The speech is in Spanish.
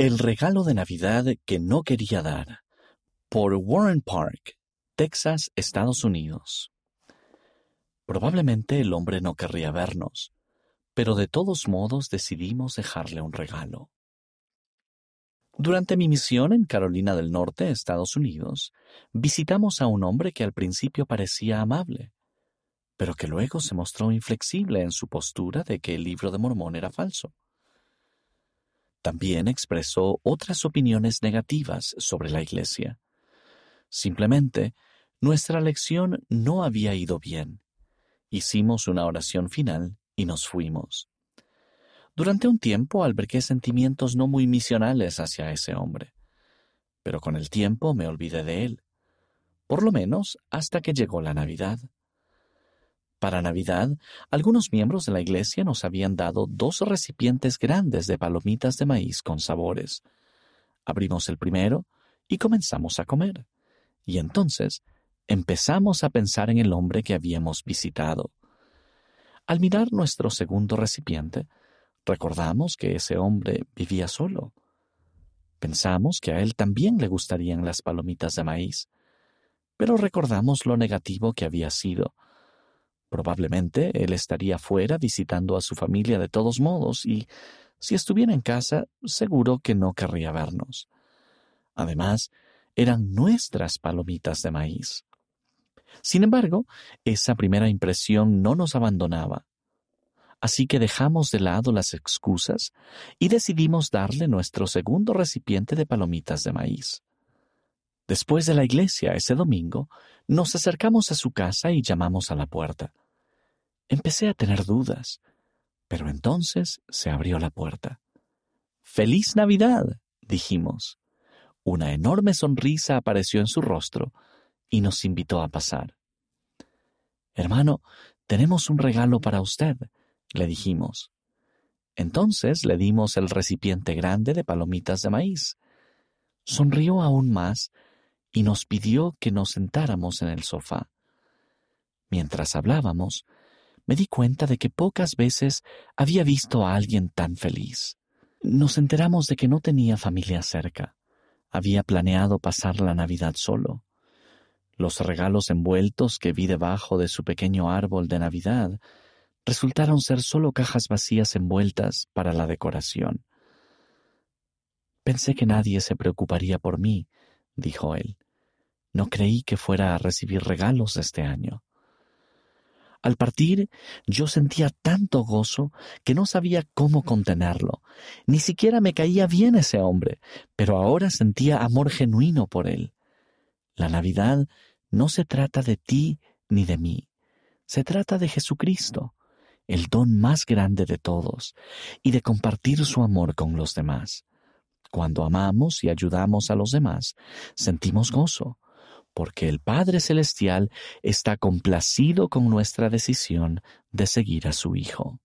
El regalo de Navidad que no quería dar. Por Warren Park, Texas, Estados Unidos. Probablemente el hombre no querría vernos, pero de todos modos decidimos dejarle un regalo. Durante mi misión en Carolina del Norte, Estados Unidos, visitamos a un hombre que al principio parecía amable, pero que luego se mostró inflexible en su postura de que el libro de Mormón era falso. También expresó otras opiniones negativas sobre la Iglesia. Simplemente, nuestra lección no había ido bien. Hicimos una oración final y nos fuimos. Durante un tiempo albergué sentimientos no muy misionales hacia ese hombre, pero con el tiempo me olvidé de él, por lo menos hasta que llegó la Navidad. Para Navidad, algunos miembros de la iglesia nos habían dado dos recipientes grandes de palomitas de maíz con sabores. Abrimos el primero y comenzamos a comer. Y entonces empezamos a pensar en el hombre que habíamos visitado. Al mirar nuestro segundo recipiente, recordamos que ese hombre vivía solo. Pensamos que a él también le gustarían las palomitas de maíz, pero recordamos lo negativo que había sido Probablemente él estaría fuera visitando a su familia de todos modos y, si estuviera en casa, seguro que no querría vernos. Además, eran nuestras palomitas de maíz. Sin embargo, esa primera impresión no nos abandonaba. Así que dejamos de lado las excusas y decidimos darle nuestro segundo recipiente de palomitas de maíz. Después de la iglesia ese domingo, nos acercamos a su casa y llamamos a la puerta. Empecé a tener dudas, pero entonces se abrió la puerta. ¡Feliz Navidad! dijimos. Una enorme sonrisa apareció en su rostro y nos invitó a pasar. Hermano, tenemos un regalo para usted, le dijimos. Entonces le dimos el recipiente grande de palomitas de maíz. Sonrió aún más y nos pidió que nos sentáramos en el sofá. Mientras hablábamos, me di cuenta de que pocas veces había visto a alguien tan feliz. Nos enteramos de que no tenía familia cerca. Había planeado pasar la Navidad solo. Los regalos envueltos que vi debajo de su pequeño árbol de Navidad resultaron ser solo cajas vacías envueltas para la decoración. Pensé que nadie se preocuparía por mí, dijo él. No creí que fuera a recibir regalos este año. Al partir, yo sentía tanto gozo que no sabía cómo contenerlo. Ni siquiera me caía bien ese hombre, pero ahora sentía amor genuino por él. La Navidad no se trata de ti ni de mí, se trata de Jesucristo, el don más grande de todos, y de compartir su amor con los demás. Cuando amamos y ayudamos a los demás, sentimos gozo, porque el Padre Celestial está complacido con nuestra decisión de seguir a su Hijo.